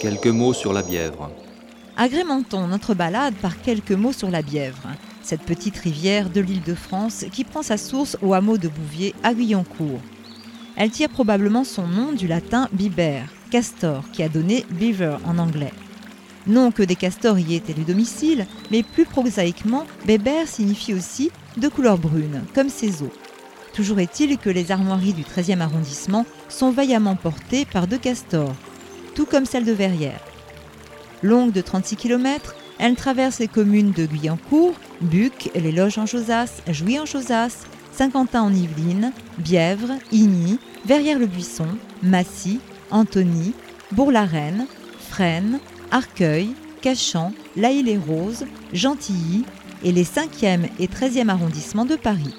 Quelques mots sur la Bièvre. Agrémentons notre balade par quelques mots sur la Bièvre, cette petite rivière de l'île de France qui prend sa source au hameau de Bouvier à Guyancourt. Elle tire probablement son nom du latin biber, castor, qui a donné beaver en anglais. Non que des castors y aient élu domicile, mais plus prosaïquement, beber signifie aussi de couleur brune, comme ses eaux. Toujours est-il que les armoiries du 13e arrondissement sont vaillamment portées par deux castors, tout comme celle de Verrières. Longue de 36 km, elle traverse les communes de Guyancourt, Buc, Les Loges en Josas, Jouy en Josas, Saint-Quentin en Yvelines, Bièvre, Igny, Verrières-le-Buisson, Massy, Antony, Bourg-la-Reine, Fresnes, Arcueil, Cachan, La les roses Gentilly et les 5e et 13e arrondissements de Paris.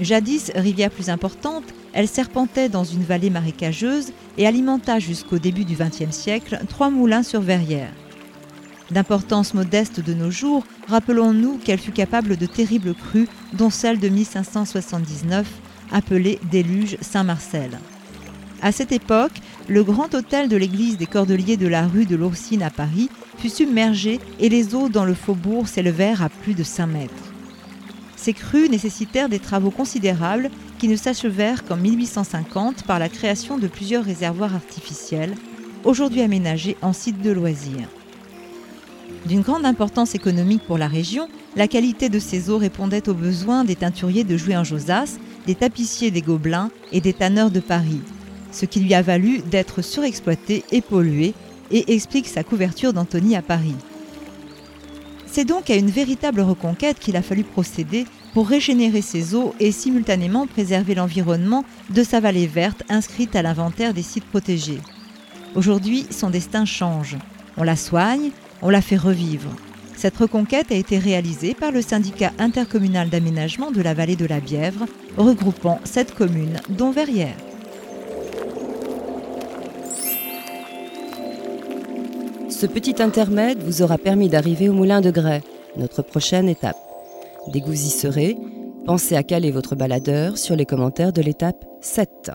Jadis rivière plus importante, elle serpentait dans une vallée marécageuse et alimenta jusqu'au début du XXe siècle trois moulins sur verrière. D'importance modeste de nos jours, rappelons-nous qu'elle fut capable de terribles crues, dont celle de 1579, appelée Déluge Saint-Marcel. À cette époque, le grand hôtel de l'église des Cordeliers de la rue de l'Oursine à Paris fut submergé et les eaux dans le faubourg s'élevèrent à plus de 5 mètres. Ces crues nécessitèrent des travaux considérables qui ne s'achevèrent qu'en 1850 par la création de plusieurs réservoirs artificiels, aujourd'hui aménagés en sites de loisirs. D'une grande importance économique pour la région, la qualité de ces eaux répondait aux besoins des teinturiers de Jouy en Josas, des tapissiers des Gobelins et des tanneurs de Paris, ce qui lui a valu d'être surexploité et pollué et explique sa couverture d'Antony à Paris. C'est donc à une véritable reconquête qu'il a fallu procéder pour régénérer ses eaux et simultanément préserver l'environnement de sa vallée verte inscrite à l'inventaire des sites protégés. Aujourd'hui, son destin change. On la soigne, on la fait revivre. Cette reconquête a été réalisée par le syndicat intercommunal d'aménagement de la vallée de la Bièvre, regroupant sept communes, dont Verrières. Ce petit intermède vous aura permis d'arriver au moulin de Grès, notre prochaine étape. Dès que vous y serez, pensez à caler votre baladeur sur les commentaires de l'étape 7.